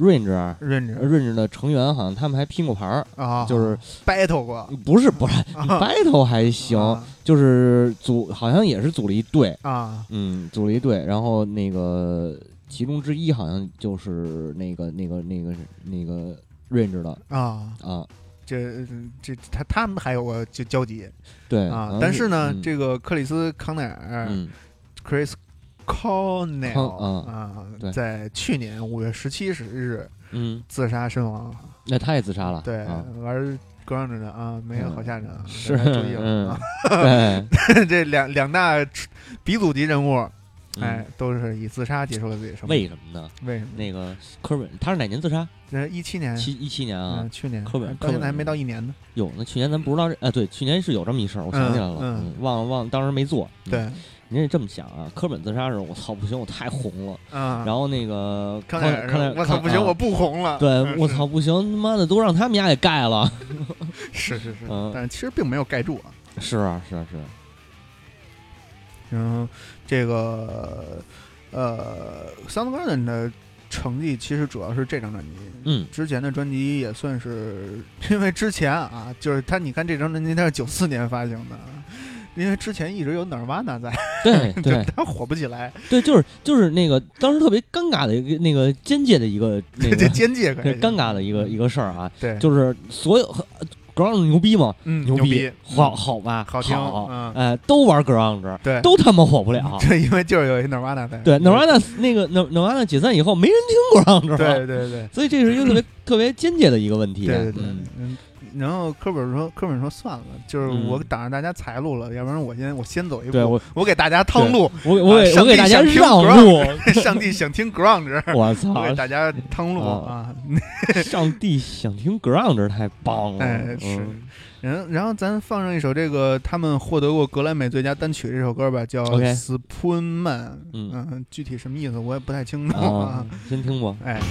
Range 认知 Range 的成员好像他们还拼过牌儿，啊，就是 battle 过。不是不是啊 battle 还行，啊就是组好像也是组了一队，啊。嗯，组了一队，然后那个其中之一好像就是那个那个那个那个 Range 的啊，啊，这这他他们还有个就交集对啊，但是呢，嗯这个克里斯康奈尔嗯。Chris Cornell 康啊对，在去年五月十七日嗯，自杀身亡。那他也自杀了，对，啊玩 grunge 的啊，没有好下场啊，是注意了嗯啊。对，这两两大鼻祖级人物，嗯哎，都是以自杀结束了自己生命。为什么呢？为什么？那个科本他是哪年自杀？那一七年，七一七年啊嗯，，去年，科本到现在还没到一年呢。有那去年咱不知道这，哎，对，去年是有这么一事儿，我想起来了，忘了忘了，当时没做。嗯对，您得这么想啊，科本自杀的时候，我操，不行，我太红了。啊，然后那个康康康奈尔，我操，不行，啊我不红了。对嗯我，操，不行，他妈的都让他们家给盖了。是是是但是其实并没有盖住啊。是啊，是啊，是啊。然后这个呃，Soundgarden 的成绩其实主要是这张专辑，嗯，之前的专辑也算是，因为之前啊，就是他，你看这张专辑它是九四年发行的，因为之前一直有 Nirvana 在，对对他火不起来，对，就是就是那个当时特别尴尬的一个那个间接的一个 那这个边界可以这尴尬的一个一个事儿啊，对，就是所有 ground 牛逼吗？嗯，牛逼，好好吧，好听嗯哎，都玩 ground，对，都他妈火不了。对，因为就是有一 Nirvana 在，对，Nirvana 那个 Nirvana 解散以后，没人听 ground，了。对对对所以这是一个特别 特别间接的一个问题。对对对。然后科本说：“科本说算了，就是嗯我挡着大家财路了，要不然我先我先走一步，对我我给大家趟路。我我我给大家想听让路。上帝想听 grunge，我我操给！大家趟路啊啊！上帝想听 grunge 太棒了。哎，是嗯。然后然后咱放上一首这个他们获得过格莱美最佳单曲这首歌吧，叫 OK《Spoon Man》。嗯嗯，具体什么意思我也不太清楚啊，先听吧。哎，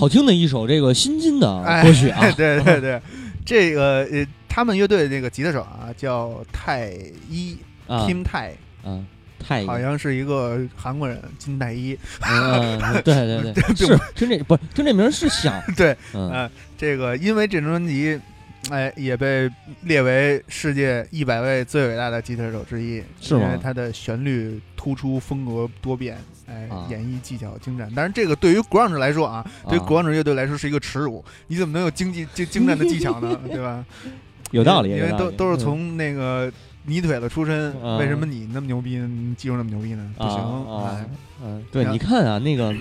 好听的一首这个新金的哎，歌曲啊。对对对，这个呃，他们乐队的这个吉他手啊，叫太一啊。Kim 泰，啊太好像是一个韩国人金泰一，嗯，嗯对对 对，是听这不听这名是像，对，嗯。呃，这个因为这张专辑，哎，也被列为世界一百位最伟大的吉他手之一，是吗？因为它的旋律突出，风格多变，哎，啊演绎技巧精湛。但是这个对于 grunge 来说啊，对 grunge 乐队来说是一个耻辱，你怎么能有精技精精湛的技巧呢？对吧？有道理，因为都都是嗯从那个泥腿子出身，啊为什么你那么牛逼，你技术那么牛逼呢？不行，嗯，对，你看啊，那个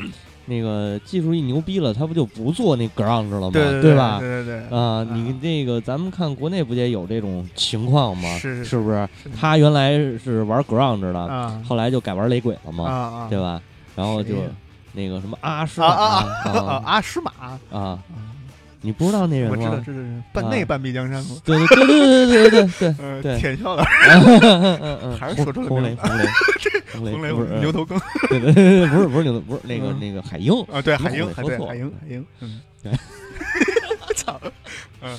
那个技术一牛逼了，他不就不做那 ground 了吗？对对吧？对对对，啊，你那个咱们看国内不也有这种情况吗？是是不是？是他原来是玩 ground 的，啊后来就改玩雷鬼了啊嘛，啊，对吧？然后就那个什么阿诗啊玛啊啊啊啊阿诗玛。啊，你不知道那人我知道，吗？知道，半啊内半壁江山嘛。对对对对对对对对，呃，对舔笑的 嗯嗯嗯，还是说出了红雷名红雷 红雷不是牛头梗 对对对，不是不是牛头不是那个嗯那个海鹰，啊，对，海红鹰，海对，雷说错海鹰，海鹰，嗯，对，操，嗯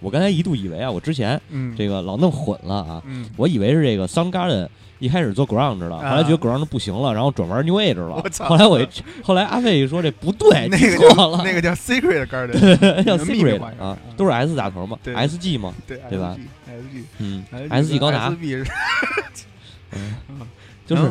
我刚才一度以为啊，我之前嗯，这个老弄混了啊，嗯，我以为是这个 Soundgarden 一开始做 grunge 的，后来觉得 grunge 不行了，然后转玩 new age 了后来我一后来阿飞一说这不对，那个错了，叫那个叫 Secret Garden，叫 secret 啊，都是 S 打头嘛对，SG 嘛，对对吧？SG 嗯 SG，SG 高达，SB 就是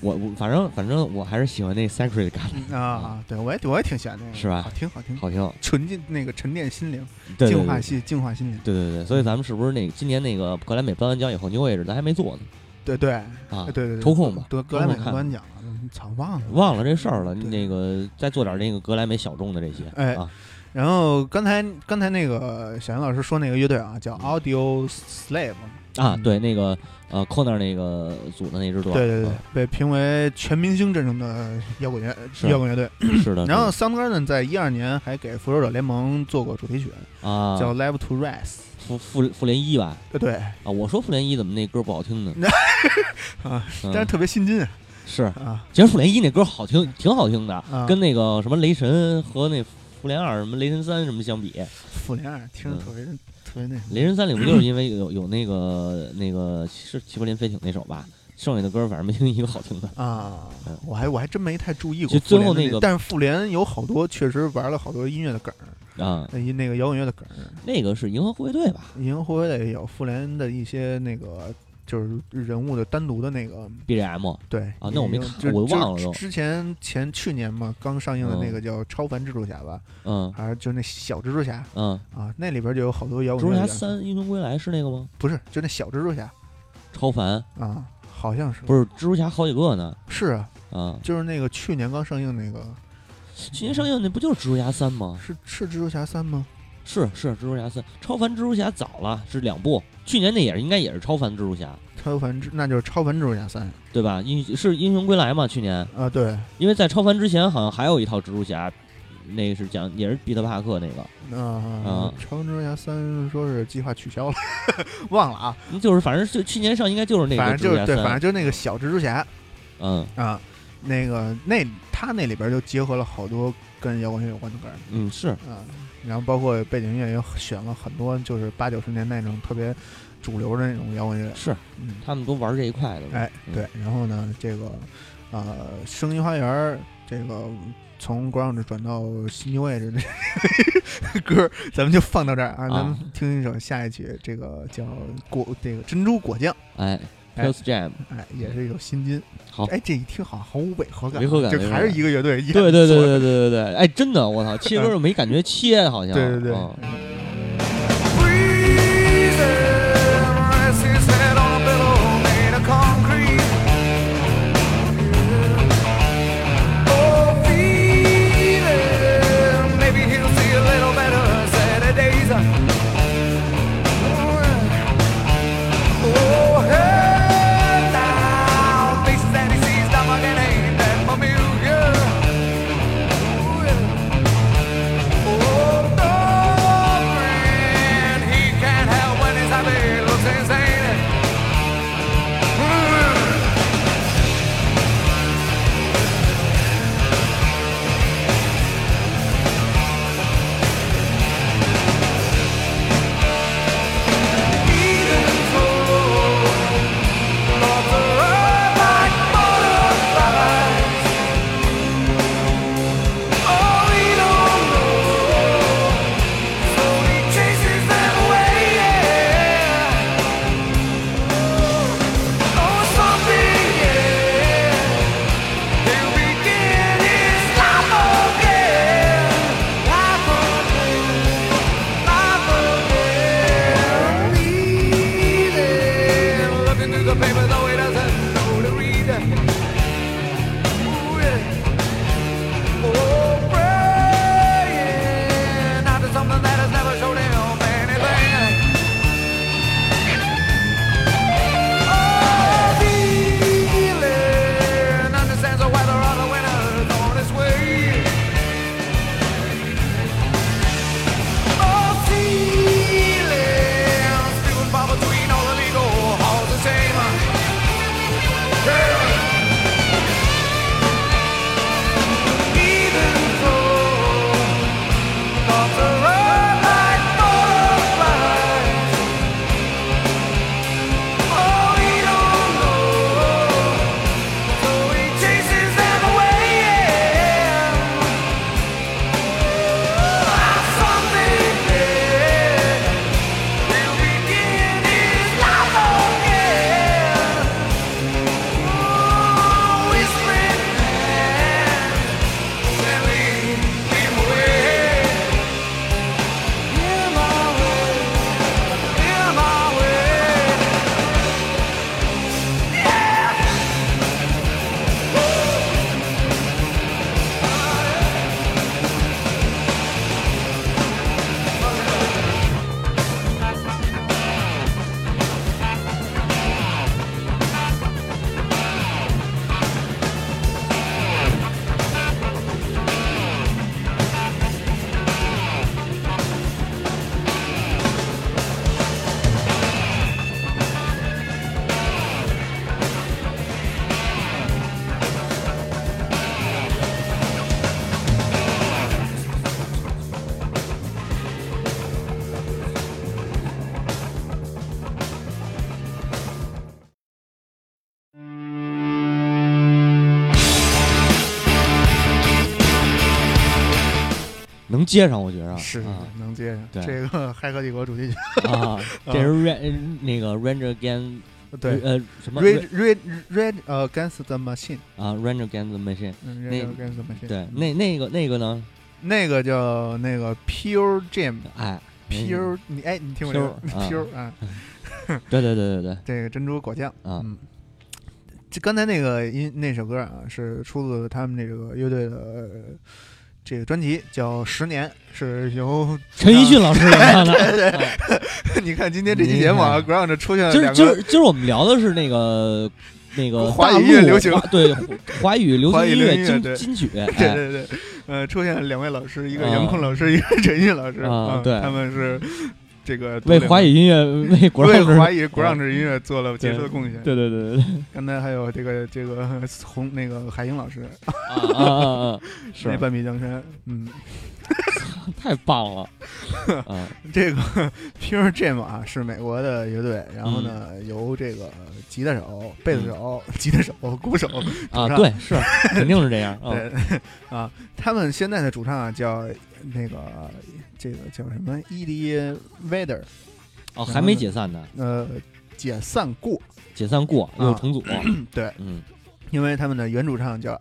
我我反正反正我还是喜欢那 secret 感嗯啊，对我也我也挺喜欢那个，是吧好听好听，好听，纯净那个沉淀心灵，对对对净化心净化心灵，对对对，所以咱们是不是那个今年那个格莱美颁完奖以后 new age 咱还没做呢对对啊对？对对，抽空吧得格莱美颁奖了，嗯操忘了。忘了这事儿了，那个再做点那个格莱美小众的这些哎啊，然后刚才刚才那个小杨老师说那个乐队啊，叫 Audio Slave，啊，嗯对，那个呃 Corner 那个组的那支队，对对对啊，被评为全明星阵容的摇滚乐是摇滚乐队。是的，然后是 Soundgarden 在一二年还给复仇者联盟做过主题曲，啊，叫 Live to Rise。复复复联一吧，对对啊，我说复联一怎么那歌不好听呢？啊，嗯但是特别新进是，啊其实复联一那歌好听，挺好听的，啊！跟那个什么雷神和那复联二什么雷神三什么相比，复联二听着特别特别那雷神三里不就是因为有 有那个那个是齐柏林飞艇那首吧？剩下的歌反正没听一个好听的。啊嗯！我还我还真没太注意过最后那个但是复联有好多确实玩了好多音乐的梗儿，啊，那一那个摇滚乐的梗儿。那个是银河护卫队吧？银河护卫队也有复联的一些那个就是人物的单独的那个 BGM 对啊那我没看我忘了都。之前前去年嘛刚上映的那嗯。个叫《超凡蜘蛛侠》吧，嗯。还是就那小蜘蛛侠。嗯，啊，那里边就有好多摇蜘蛛侠三英雄归来是那个吗？不是就那小蜘蛛侠。超凡。啊，好像是。不是蜘蛛侠好几个呢。是啊，啊！就是那个去年刚上映那个。去年上映那不就是蜘蛛侠三吗？是是蜘蛛侠三吗？是是蜘蛛侠三，超凡蜘蛛侠早了是两部，去年那也是应该也是超凡蜘蛛侠。超凡蜘那就是超凡蜘蛛侠三。对吧？英是英雄归来嘛？去年啊，对。因为在超凡之前好像还有一套蜘蛛侠，那个是讲也是彼得帕克那个，啊啊，超凡蜘蛛侠三说是计划取消了，忘了啊，就是反正就去年上应该就是那反个蜘蛛侠正就是对，反正，就是那个小蜘蛛侠嗯。啊，那个那他那里边就结合了好多跟摇滚乐有关的歌嗯是啊，然后包括背景音乐也选了很多就是八九十年代那种特别主流的那种摇滚乐，是，嗯，他们都玩这一块的嘛，哎嗯对，然后呢，这个呃，声音花园这个从 grunge 转到新 new age 的歌，咱们就放到这儿啊，咱们听一首下一曲，这个叫果这个珍珠果酱，哎哎 Pills Jam，哎，也是一种新金。好。哎，这一听好像毫无违和感，违和感就还是一个乐队，对对对对对对对，哎真的我操，切歌儿没感觉切好像，对对对。嗯接上，我觉着是啊能接上。对这个《骇客帝国》主题曲，啊，这是 Ran 那个 Ranger Against 对呃什么，Red Red Red 呃 Against the Machine，啊 Ranger Against the Machine，嗯那，Red Against the Machine，对，嗯那那个那个呢，那个叫那个 Pure Jam。哎 Pure，你哎，你听我这个 Pure，啊？对对对对对这个珍珠果酱啊嗯，这刚才那个音那首歌啊，是出自他们那个乐队的呃这个专辑，叫《十年》，是由陈奕迅老师演唱的。啊。你看今天这期节目啊，ground 出现了今儿两个今儿今儿我们聊的是那个那个华语流行对华语流行音乐金金曲，对哎。对对，呃，出现了两位老师，一个啊。杨坤老师，一个陈奕迅老师嗯啊对。他们是这个为华语音乐 为国为华语 ground 音乐做了杰出的贡献。对对对对刚才还有这个这个红那个海英老师，啊啊啊啊！是 那半壁江山，嗯。太棒了啊！这个 Pure Jam 啊，是美国的乐队，然后呢，由这个吉他手、贝斯手、吉他手、鼓手，啊，对，是肯定是这样。啊对啊，他们现在的主唱啊叫那个这个叫什么 Edie Vedder，哦，还没解散呢，呃，解散过，解散过又啊重组。对，嗯，因为他们的原主唱叫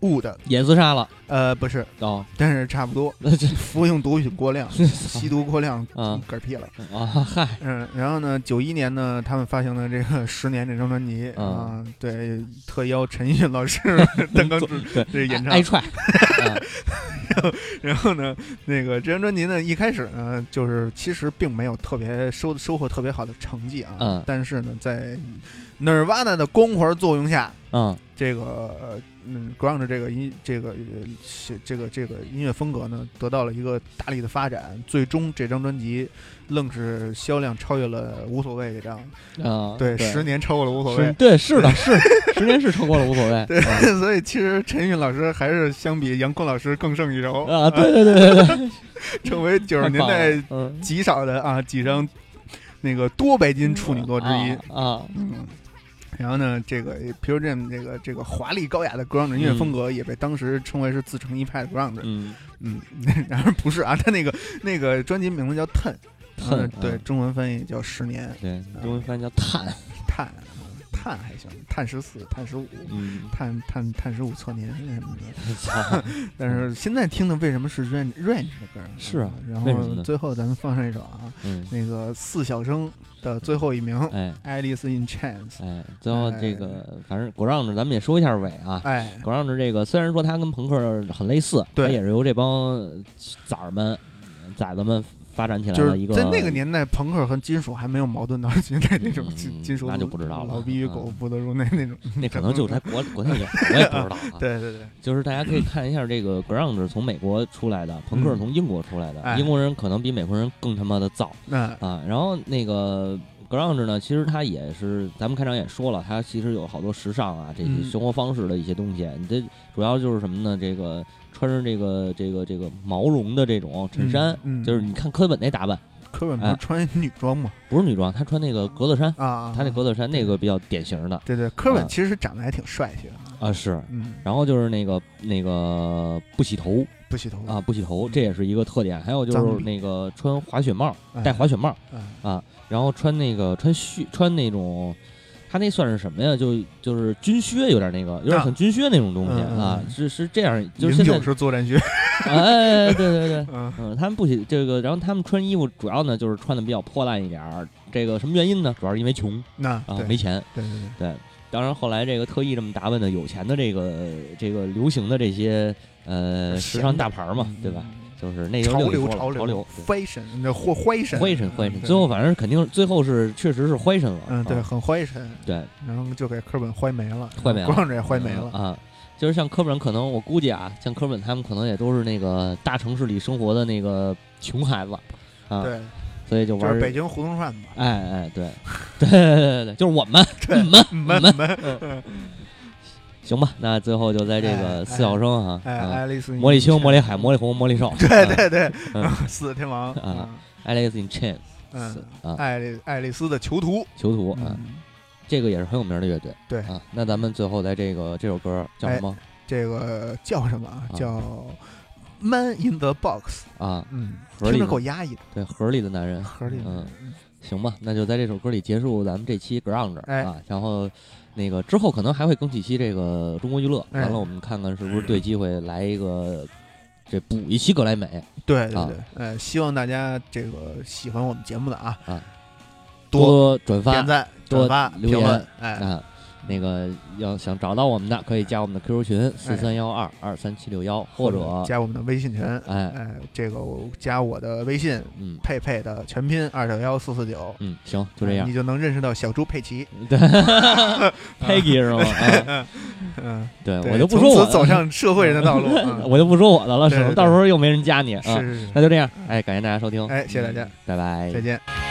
Andrew Wood，也自杀了。呃，不是，哦，但是差不多，服用毒品过量，吸毒过量，啊。嗝屁了。啊 嗨。嗯，然后呢，九一年呢，他们发行了这个《十年》这张专辑嗯啊，对，特邀陈奕迅老师担当主对这演唱。挨。踹。啊。然后呢，那个这张专辑呢，一开始呢，就是其实并没有特别收收获特别好的成绩啊，嗯。但是呢，在 Nirvana 的光环作用下，嗯。这个呃嗯，ground 这个音这个呃是这个这个音乐风格呢，得到了一个大力的发展，最终这张专辑愣是销量超越了无所谓这张，啊，对，十年超过了无所谓。对，是的，是十年是超过了无所谓。对，啊。所以其实陈奕老师还是相比杨坤老师更胜一筹。啊，对对对对。对，成为九十年代嗯。极少的啊几张那个多白金处女座之一。啊，嗯，然后呢，这个 Pure Jam 这个这个华丽高雅的 grunge 音乐风格也被当时称为是自成一派的 grunge。嗯，嗯，然而不是啊，他那个那个专辑名字叫 Ten，Ten，嗯对嗯，中文翻译叫十年，对，中文翻译叫碳。碳碳还行，碳十四、碳十五。嗯，碳碳碳十五测年什么的，但是现在听的为什么是 Range Range 的歌？是啊嗯然后最后咱们放上一首啊，嗯，那个四小生的最后一名哎，Alice in Chains，哎，最后这个反正果让着咱们也说一下尾啊。哎，果让着这个虽然说它跟朋克很类似，对。它也是由这帮崽儿们、崽子们发展起来就是的一个。在那个年代，朋克和金属还没有矛盾到 现在那种嗯金金属，那就不知道了老逼与狗嗯不得入内那种。那可能就在国 国内有，我也不知道啊。对对对，就是大家可以看一下这个 grunge 从美国出来的，朋克是从英国出来的，哎英国人可能比美国人更他妈的早那啊。然后那个 grunge 呢，其实它也是咱们开场也说了，它其实有好多时尚啊这些嗯。生活方式的一些东西。你这主要就是什么呢？这个穿着这个这个这个毛绒的这种衬衫，嗯嗯。就是你看科本那打扮，科本不哎。是穿女装吗？不是女装，他穿那个格子衫，啊，他那格子衫那个比较典型的。对对，科本啊。其实长得还挺帅气的，啊是。嗯，然后就是那个那个不洗头，不洗头啊，，不洗头，这也是一个特点。还有就是那个穿滑雪帽，哎戴滑雪帽哎啊，然后穿那个穿靴，穿那种，他那算是什么呀？就就是军靴，有点那个，有点啊像军靴那种东西啊，嗯是是这样，就是现在，是作战靴，哎，对对对。嗯嗯，他们不洗这个，然后他们穿衣服主要呢就是穿的比较破烂一点儿。这个什么原因呢？主要是因为穷那啊，没钱。对对对，对，当然后来这个特意这么打扮的有钱的这个这个流行的这些呃时尚大牌儿嘛，对吧？？就是那就潮流潮潮流，fashion，那或坏神，灰神灰神，对最后反正肯定最后是确实是灰神了，嗯对，啊很坏神，对，然后就给科本坏没了，坏没了光着也坏没了，啊。就是像科本，可能我估计啊，像科本他们可能也都是那个大城市里生活的那个穷孩子啊，对，所以就玩儿就是北京胡同串子，哎哎，对，对对对对，就是我们，对你们，门你们，门，嗯行吧，那最后就在这哎个四小生啊，爱丽丝，魔力青、魔力海、魔力红、魔力少，对啊对对，嗯四天王，啊，Alice in Chains 爱丽爱丽丝的囚徒，囚徒啊，嗯，这个也是很有名的乐队。对。啊，那咱们最后在这个这首歌叫什么？这个叫什么叫 Man in the Box，啊，嗯，听着盒里的够压抑的，对盒里的男人，盒里的嗯，行吧，那就在这首歌里结束咱们这期 ground 哎。啊，然后那个之后可能还会更几期这个中国娱乐，哎完了我们看看是不是对机会来一个这补一期格莱美，啊对对对，呃，希望大家这个喜欢我们节目的啊，啊多多转发点赞、多转发、留言，哎，啊。那个要想找到我们的，可以加我们的 QQ 群四三幺二二三七六幺，或者加我们的微信群，哎。哎，这个我加我的微信嗯。佩佩的全拼二九幺四四九，嗯行，就这样。你。就能认识到小猪佩奇。对，Peggy 是吗？啊，嗯，对对我就不说我走上社会人的道路。嗯。我就不说我的了，省得对对。到时候又没人加你啊。是是是，那就这样，哎，感谢大家收听，哎，谢谢大家，拜拜，再见。